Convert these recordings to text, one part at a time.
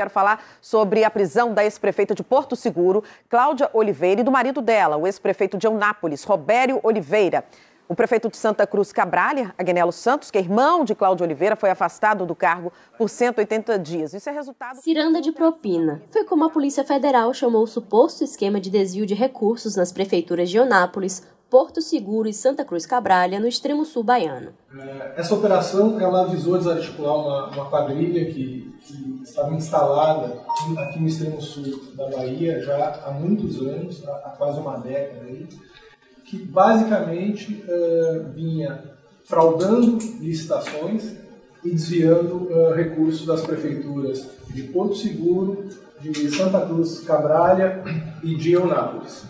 Quero falar sobre a prisão da ex-prefeita de Porto Seguro, Cláudia Oliveira, e do marido dela, o ex-prefeito de Eunápolis, Robério Oliveira. O prefeito de Santa Cruz Cabralha, Agnello Santos, que é irmão de Cláudio Oliveira, foi afastado do cargo por 180 dias. Isso é resultado. Ciranda de propina. Foi como a Polícia Federal chamou o suposto esquema de desvio de recursos nas prefeituras de Eunápolis, Porto Seguro e Santa Cruz Cabralha, no extremo sul baiano. É, essa operação ela visou desarticular uma, uma quadrilha que, que, estava instalada aqui no extremo sul da Bahia já há muitos anos, há, quase uma década, aí, que basicamente uh, vinha fraudando licitações e desviando uh, recursos das prefeituras de Porto Seguro, de Santa Cruz Cabralha e de Eunápolis.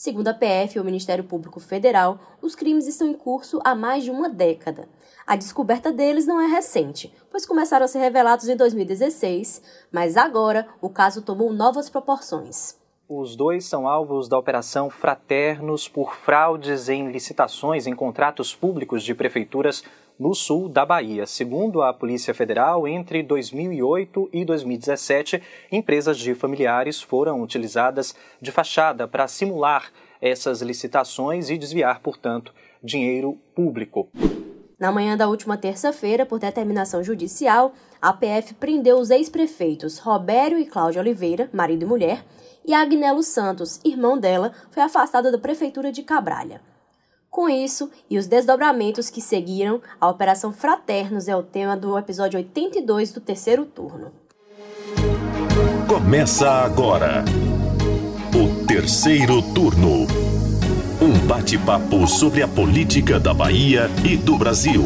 Segundo a PF, o Ministério Público Federal, os crimes estão em curso há mais de uma década. A descoberta deles não é recente, pois começaram a ser revelados em 2016, mas agora o caso tomou novas proporções. Os dois são alvos da Operação Fraternos por fraudes em licitações em contratos públicos de prefeituras no sul da Bahia. Segundo a Polícia Federal, entre 2008 e 2017, empresas de familiares foram utilizadas de fachada para simular essas licitações e desviar, portanto, dinheiro público. Na manhã da última terça-feira, por determinação judicial, a PF prendeu os ex-prefeitos Robério e Cláudia Oliveira, marido e mulher, e Agnelo Santos, irmão dela, foi afastado da prefeitura de Cabralha. Com isso e os desdobramentos que seguiram, a Operação Fraternos é o tema do episódio 82 do terceiro turno. Começa agora o terceiro turno. Um bate-papo sobre a política da Bahia e do Brasil.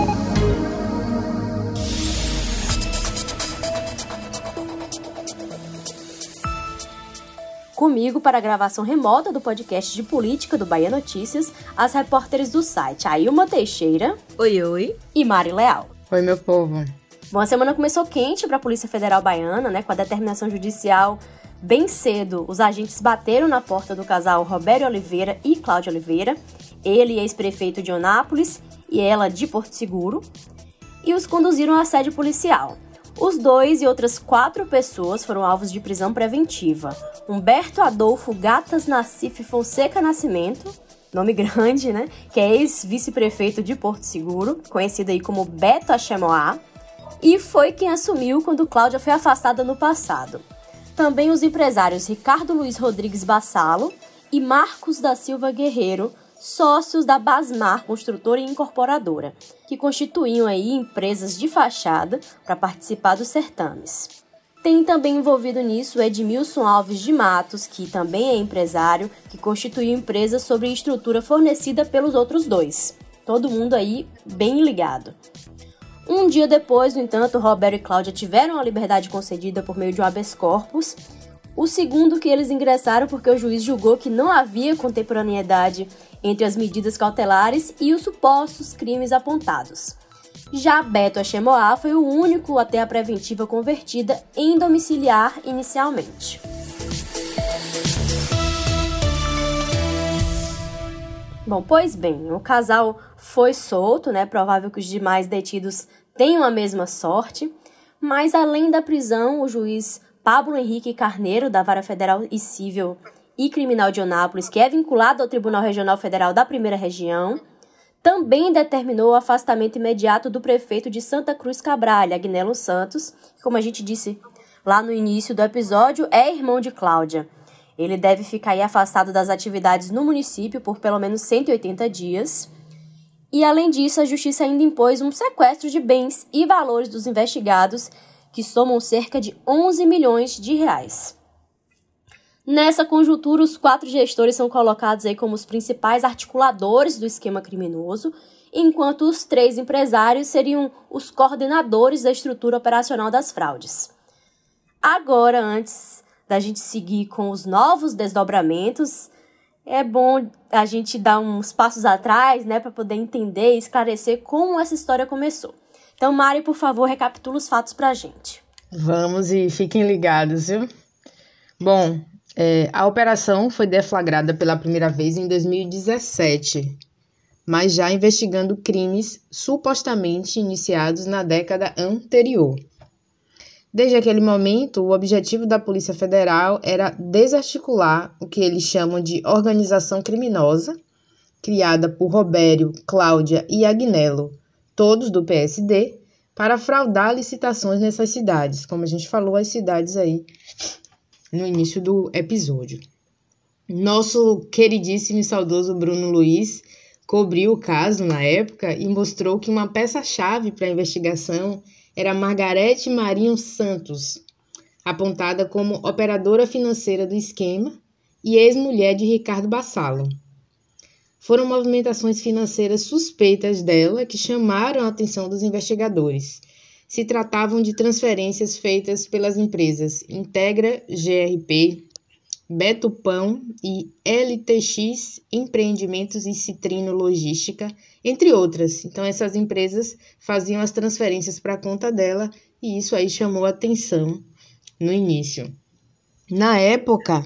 Comigo, para a gravação remota do podcast de política do Bahia Notícias, as repórteres do site Ailma Teixeira. Oi, oi. E Mari Leal. Oi, meu povo. Bom, a semana começou quente para a Polícia Federal Baiana, né? Com a determinação judicial bem cedo, os agentes bateram na porta do casal Roberto Oliveira e Cláudia Oliveira, ele ex-prefeito de Onápolis e ela de Porto Seguro, e os conduziram à sede policial. Os dois e outras quatro pessoas foram alvos de prisão preventiva. Humberto Adolfo Gatas Nassif Fonseca Nascimento, nome grande, né? Que é ex-vice-prefeito de Porto Seguro, conhecido aí como Beto Achemoá, e foi quem assumiu quando Cláudia foi afastada no passado. Também os empresários Ricardo Luiz Rodrigues Bassalo e Marcos da Silva Guerreiro sócios da Basmar Construtora e Incorporadora, que constituíam aí empresas de fachada para participar dos certames. Tem também envolvido nisso Edmilson Alves de Matos, que também é empresário, que constituiu empresa sobre estrutura fornecida pelos outros dois. Todo mundo aí bem ligado. Um dia depois, no entanto, Roberto e Cláudia tiveram a liberdade concedida por meio de um habeas corpus. O segundo que eles ingressaram porque o juiz julgou que não havia contemporaneidade entre as medidas cautelares e os supostos crimes apontados. Já Beto Achemoá foi o único a ter a preventiva convertida em domiciliar inicialmente. Bom, pois bem, o casal foi solto, né? Provável que os demais detidos tenham a mesma sorte, mas além da prisão, o juiz Pablo Henrique Carneiro, da Vara Federal e Civil e Criminal de Onápolis, que é vinculado ao Tribunal Regional Federal da Primeira Região, também determinou o afastamento imediato do prefeito de Santa Cruz Cabralha, Agnello Santos, que, como a gente disse lá no início do episódio, é irmão de Cláudia. Ele deve ficar afastado das atividades no município por pelo menos 180 dias. E além disso, a justiça ainda impôs um sequestro de bens e valores dos investigados, que somam cerca de 11 milhões de reais. Nessa conjuntura, os quatro gestores são colocados aí como os principais articuladores do esquema criminoso, enquanto os três empresários seriam os coordenadores da estrutura operacional das fraudes. Agora, antes da gente seguir com os novos desdobramentos, é bom a gente dar uns passos atrás, né, para poder entender e esclarecer como essa história começou. Então, Mari, por favor, recapitula os fatos para a gente. Vamos e fiquem ligados, viu? Bom, é, a operação foi deflagrada pela primeira vez em 2017, mas já investigando crimes supostamente iniciados na década anterior. Desde aquele momento, o objetivo da Polícia Federal era desarticular o que eles chamam de organização criminosa, criada por Robério, Cláudia e Agnello, todos do PSD, para fraudar licitações nessas cidades, como a gente falou, as cidades aí no início do episódio. Nosso queridíssimo e saudoso Bruno Luiz cobriu o caso na época e mostrou que uma peça-chave para a investigação era Margarete Marinho Santos, apontada como operadora financeira do esquema e ex-mulher de Ricardo Bassalo. Foram movimentações financeiras suspeitas dela que chamaram a atenção dos investigadores. Se tratavam de transferências feitas pelas empresas Integra GRP, Beto Pão e LTX Empreendimentos e Citrino Logística, entre outras. Então, essas empresas faziam as transferências para a conta dela e isso aí chamou atenção no início. Na época,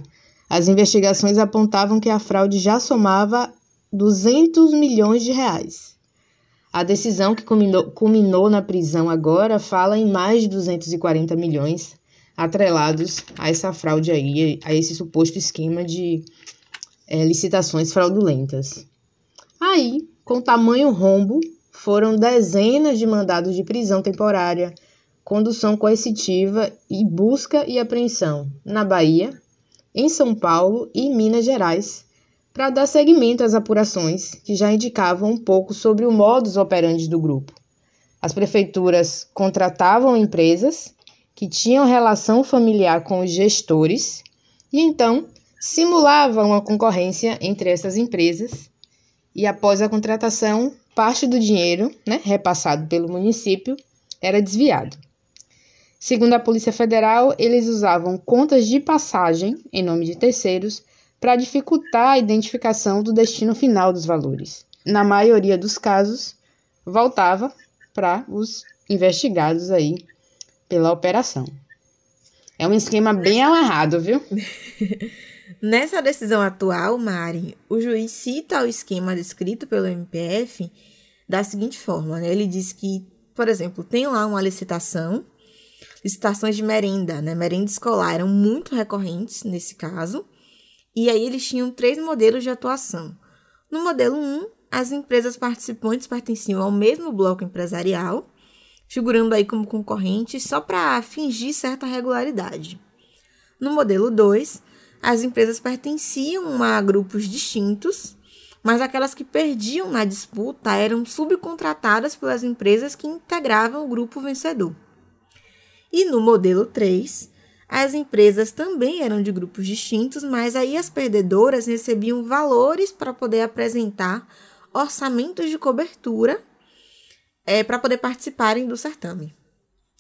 as investigações apontavam que a fraude já somava 200 milhões de reais. A decisão que culminou, culminou na prisão agora fala em mais de 240 milhões atrelados a essa fraude aí, a esse suposto esquema de é, licitações fraudulentas. Aí, com tamanho rombo, foram dezenas de mandados de prisão temporária, condução coercitiva e busca e apreensão na Bahia, em São Paulo e Minas Gerais, para dar seguimento às apurações que já indicavam um pouco sobre o modus operandi do grupo. As prefeituras contratavam empresas que tinham relação familiar com os gestores e então simulava uma concorrência entre essas empresas e após a contratação, parte do dinheiro, né, repassado pelo município, era desviado. Segundo a Polícia Federal, eles usavam contas de passagem em nome de terceiros para dificultar a identificação do destino final dos valores. Na maioria dos casos, voltava para os investigados aí pela operação. É um esquema bem amarrado, viu? Nessa decisão atual, Mari, o juiz cita o esquema descrito pelo MPF da seguinte forma, né? Ele diz que, por exemplo, tem lá uma licitação, licitações de merenda, né? Merenda escolar eram muito recorrentes nesse caso. E aí eles tinham três modelos de atuação. No modelo 1, as empresas participantes pertenciam ao mesmo bloco empresarial figurando aí como concorrentes só para fingir certa regularidade. No modelo 2, as empresas pertenciam a grupos distintos, mas aquelas que perdiam na disputa eram subcontratadas pelas empresas que integravam o grupo vencedor. E no modelo 3, as empresas também eram de grupos distintos, mas aí as perdedoras recebiam valores para poder apresentar orçamentos de cobertura é, para poder participarem do certame.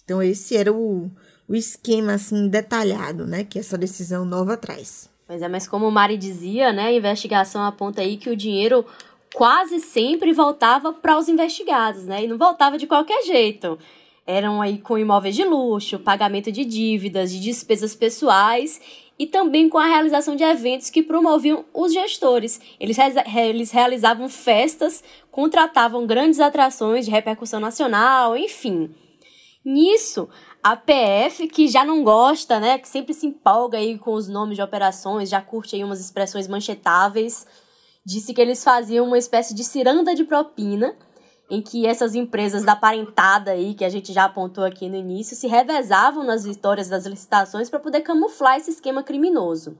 Então, esse era o, o esquema assim detalhado né, que essa decisão nova traz. Pois é, mas como o Mari dizia, né, a investigação aponta aí que o dinheiro quase sempre voltava para os investigados, né? E não voltava de qualquer jeito. Eram aí com imóveis de luxo, pagamento de dívidas, de despesas pessoais e também com a realização de eventos que promoviam os gestores. Eles, eles realizavam festas, contratavam grandes atrações de repercussão nacional, enfim. Nisso, a PF, que já não gosta, né, que sempre se empolga aí com os nomes de operações, já curte aí umas expressões manchetáveis, disse que eles faziam uma espécie de ciranda de propina em que essas empresas da parentada aí, que a gente já apontou aqui no início, se revezavam nas vitórias das licitações para poder camuflar esse esquema criminoso.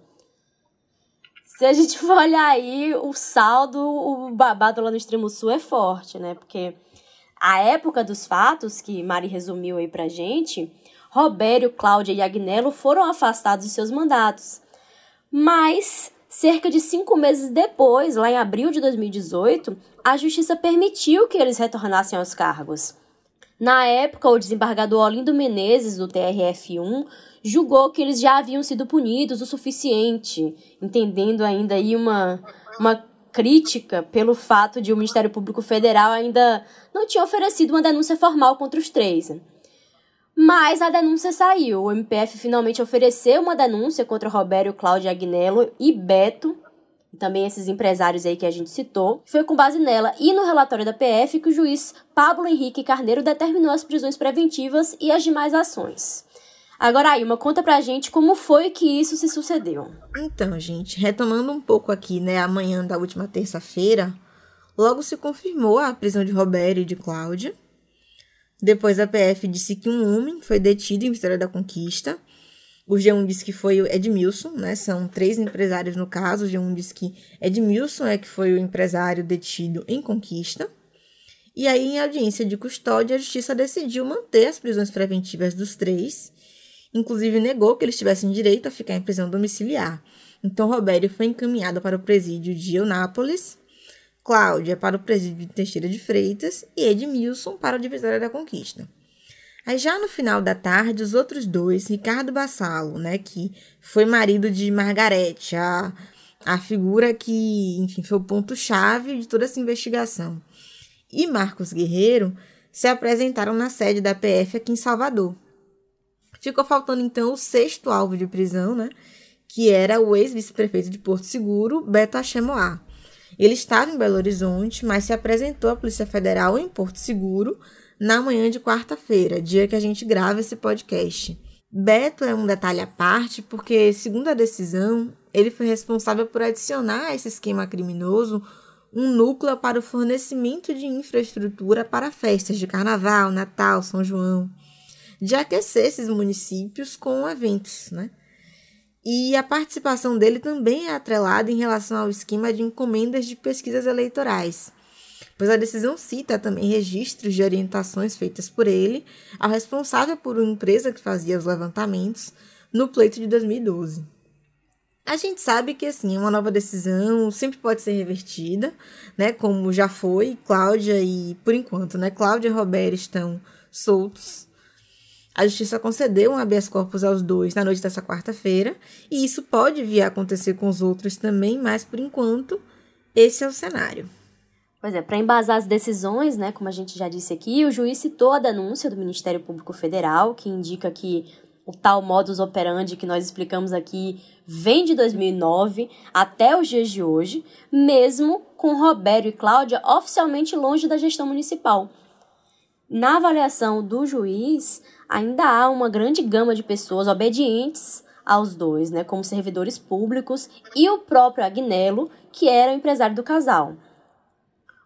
Se a gente for olhar aí, o saldo, o babado lá no extremo sul é forte, né? Porque a época dos fatos, que Mari resumiu aí pra gente, Robério, Cláudia e Agnello foram afastados de seus mandatos. Mas Cerca de cinco meses depois, lá em abril de 2018, a justiça permitiu que eles retornassem aos cargos. Na época, o desembargador Olindo Menezes, do TRF1, julgou que eles já haviam sido punidos o suficiente, entendendo ainda aí uma, uma crítica pelo fato de o Ministério Público Federal ainda não tinha oferecido uma denúncia formal contra os três. Mas a denúncia saiu. O MPF finalmente ofereceu uma denúncia contra Robério, Cláudio Agnello e Beto, também esses empresários aí que a gente citou. Foi com base nela e no relatório da PF que o juiz Pablo Henrique Carneiro determinou as prisões preventivas e as demais ações. Agora, Ilma, conta pra gente como foi que isso se sucedeu. Então, gente, retomando um pouco aqui, né, amanhã da última terça-feira, logo se confirmou a prisão de Roberto e de Cláudia. Depois a PF disse que um homem foi detido em Vitória da Conquista. O G1 disse que foi o Edmilson, né? São três empresários no caso. O G1 disse que Edmilson é que foi o empresário detido em Conquista. E aí, em audiência de custódia, a justiça decidiu manter as prisões preventivas dos três inclusive negou que eles tivessem direito a ficar em prisão domiciliar. Então, Robério foi encaminhado para o presídio de Eunápolis, Cláudia para o presídio de Teixeira de Freitas e Edmilson para o de Vitória da Conquista. Aí já no final da tarde, os outros dois, Ricardo Bassalo, né, que foi marido de Margarete, a, a figura que, enfim, foi o ponto-chave de toda essa investigação, e Marcos Guerreiro, se apresentaram na sede da PF aqui em Salvador. Ficou faltando então o sexto alvo de prisão, né? Que era o ex-vice-prefeito de Porto Seguro, Beto Achemoá. Ele estava em Belo Horizonte, mas se apresentou à Polícia Federal em Porto Seguro na manhã de quarta-feira, dia que a gente grava esse podcast. Beto é um detalhe à parte, porque, segundo a decisão, ele foi responsável por adicionar a esse esquema criminoso um núcleo para o fornecimento de infraestrutura para festas de carnaval, Natal, São João de aquecer esses municípios com eventos, né? E a participação dele também é atrelada em relação ao esquema de encomendas de pesquisas eleitorais, pois a decisão cita também registros de orientações feitas por ele ao responsável por uma empresa que fazia os levantamentos no pleito de 2012. A gente sabe que assim, uma nova decisão sempre pode ser revertida, né? Como já foi, Cláudia e por enquanto, né? Cláudia e Roberto estão soltos a justiça concedeu um habeas corpus aos dois na noite dessa quarta-feira, e isso pode vir a acontecer com os outros também, mas por enquanto, esse é o cenário. Pois é, para embasar as decisões, né, como a gente já disse aqui, o juiz citou a denúncia do Ministério Público Federal, que indica que o tal modus operandi que nós explicamos aqui vem de 2009 até os dias de hoje, mesmo com Roberto e Cláudia oficialmente longe da gestão municipal. Na avaliação do juiz, ainda há uma grande gama de pessoas obedientes aos dois, né, como servidores públicos e o próprio Agnello, que era o empresário do casal.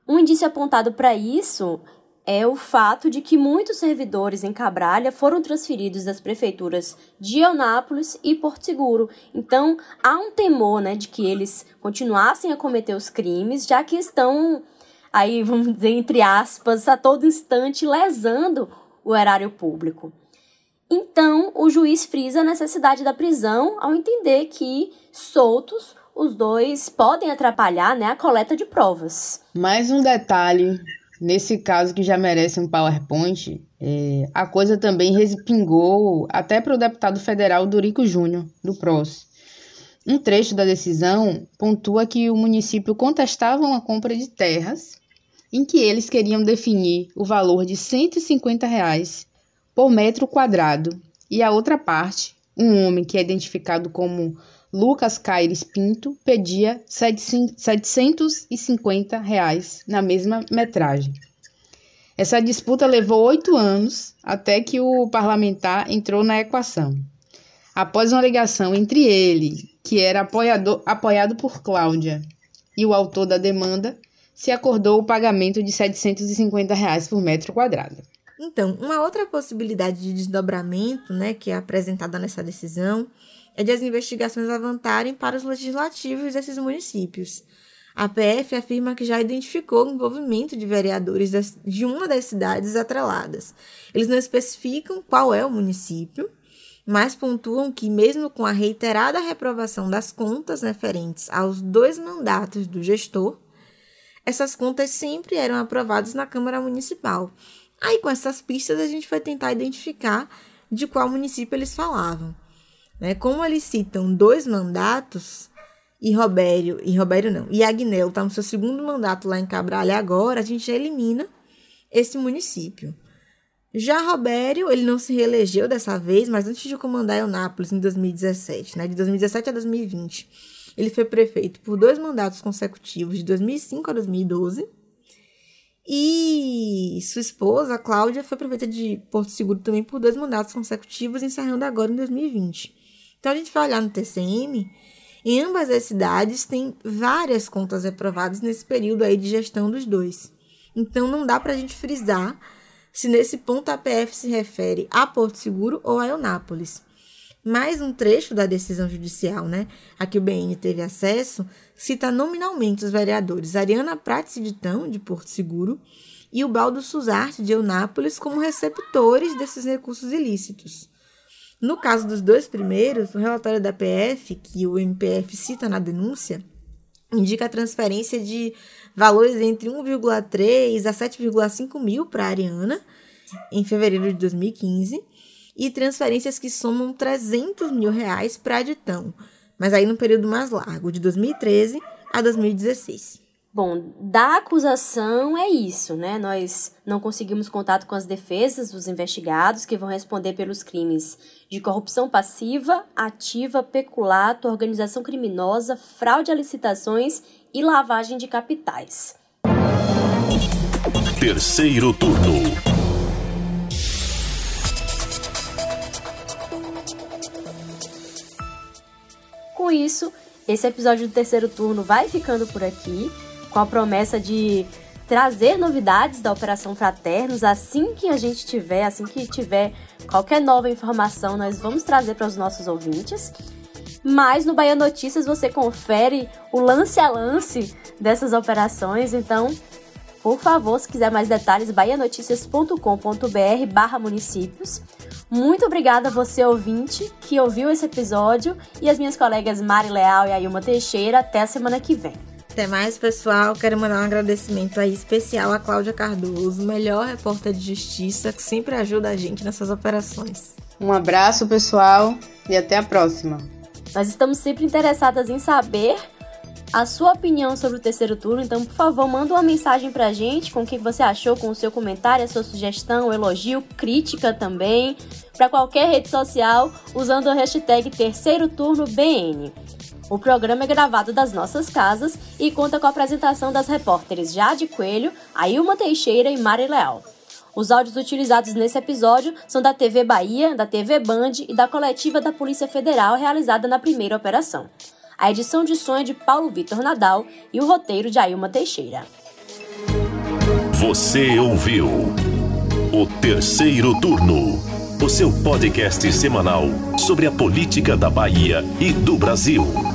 Um indício apontado para isso é o fato de que muitos servidores em Cabralha foram transferidos das prefeituras de Eunápolis e Porto Seguro. Então, há um temor né, de que eles continuassem a cometer os crimes, já que estão, aí vamos dizer, entre aspas, a todo instante lesando o erário público. Então, o juiz frisa a necessidade da prisão ao entender que, soltos, os dois podem atrapalhar né, a coleta de provas. Mais um detalhe, nesse caso que já merece um PowerPoint, é, a coisa também respingou até para o deputado federal Dorico Júnior, do PROS. Um trecho da decisão pontua que o município contestava uma compra de terras em que eles queriam definir o valor de 150 reais por metro quadrado, e a outra parte, um homem que é identificado como Lucas Caires Pinto, pedia 750 reais na mesma metragem. Essa disputa levou oito anos até que o parlamentar entrou na equação. Após uma ligação entre ele, que era apoiador, apoiado por Cláudia, e o autor da demanda, se acordou o pagamento de 750 reais por metro quadrado. Então, uma outra possibilidade de desdobramento, né, que é apresentada nessa decisão, é de as investigações avançarem para os legislativos desses municípios. A PF afirma que já identificou o envolvimento de vereadores de uma das cidades atreladas. Eles não especificam qual é o município, mas pontuam que, mesmo com a reiterada reprovação das contas referentes aos dois mandatos do gestor, essas contas sempre eram aprovadas na Câmara Municipal. Aí, com essas pistas, a gente foi tentar identificar de qual município eles falavam. Né? Como eles citam dois mandatos, e Robério, e Robério não, e Agnello está no seu segundo mandato lá em Cabralha agora, a gente elimina esse município. Já Robério, ele não se reelegeu dessa vez, mas antes de comandar Eunápolis em 2017, né, de 2017 a 2020, ele foi prefeito por dois mandatos consecutivos, de 2005 a 2012. E sua esposa, Cláudia, foi prefeita de Porto Seguro também por dois mandatos consecutivos, encerrando agora em 2020. Então a gente vai olhar no TCM, em ambas as cidades tem várias contas reprovadas nesse período aí de gestão dos dois. Então não dá para a gente frisar se nesse ponto a PF se refere a Porto Seguro ou a Eunápolis. Mais um trecho da decisão judicial, né, a que o BN teve acesso, cita nominalmente os vereadores Ariana Prats Ditão, de Porto Seguro, e o Baldo Suzarte, de Eunápolis, como receptores desses recursos ilícitos. No caso dos dois primeiros, o relatório da PF, que o MPF cita na denúncia, indica a transferência de valores entre 1,3 a 7,5 mil para a Ariana, em fevereiro de 2015, e transferências que somam 300 mil reais para a Ditão, mas aí no período mais largo, de 2013 a 2016. Bom, da acusação é isso, né? Nós não conseguimos contato com as defesas dos investigados que vão responder pelos crimes de corrupção passiva, ativa, peculato, organização criminosa, fraude a licitações e lavagem de capitais. Terceiro turno. Com isso, esse episódio do terceiro turno vai ficando por aqui, com a promessa de trazer novidades da Operação Fraternos assim que a gente tiver, assim que tiver qualquer nova informação, nós vamos trazer para os nossos ouvintes. Mas no Bahia Notícias você confere o lance a lance dessas operações, então, por favor, se quiser mais detalhes, bahianoticias.com.br barra municípios. Muito obrigada a você, ouvinte, que ouviu esse episódio e as minhas colegas Mari Leal e Ailma Teixeira. Até a semana que vem. Até mais, pessoal. Quero mandar um agradecimento aí especial a Cláudia Cardoso, melhor repórter de justiça, que sempre ajuda a gente nessas operações. Um abraço, pessoal, e até a próxima. Nós estamos sempre interessadas em saber a sua opinião sobre o terceiro turno, então, por favor, manda uma mensagem pra gente com o que você achou, com o seu comentário, a sua sugestão, elogio, crítica também, para qualquer rede social, usando a hashtag Terceiro Turno BN. O programa é gravado das nossas casas e conta com a apresentação das repórteres Jade Coelho, Ailma Teixeira e Mari Leal. Os áudios utilizados nesse episódio são da TV Bahia, da TV Band e da coletiva da Polícia Federal realizada na primeira operação. A edição de som é de Paulo Vitor Nadal e o roteiro de Ailma Teixeira. Você ouviu o terceiro turno, o seu podcast semanal sobre a política da Bahia e do Brasil.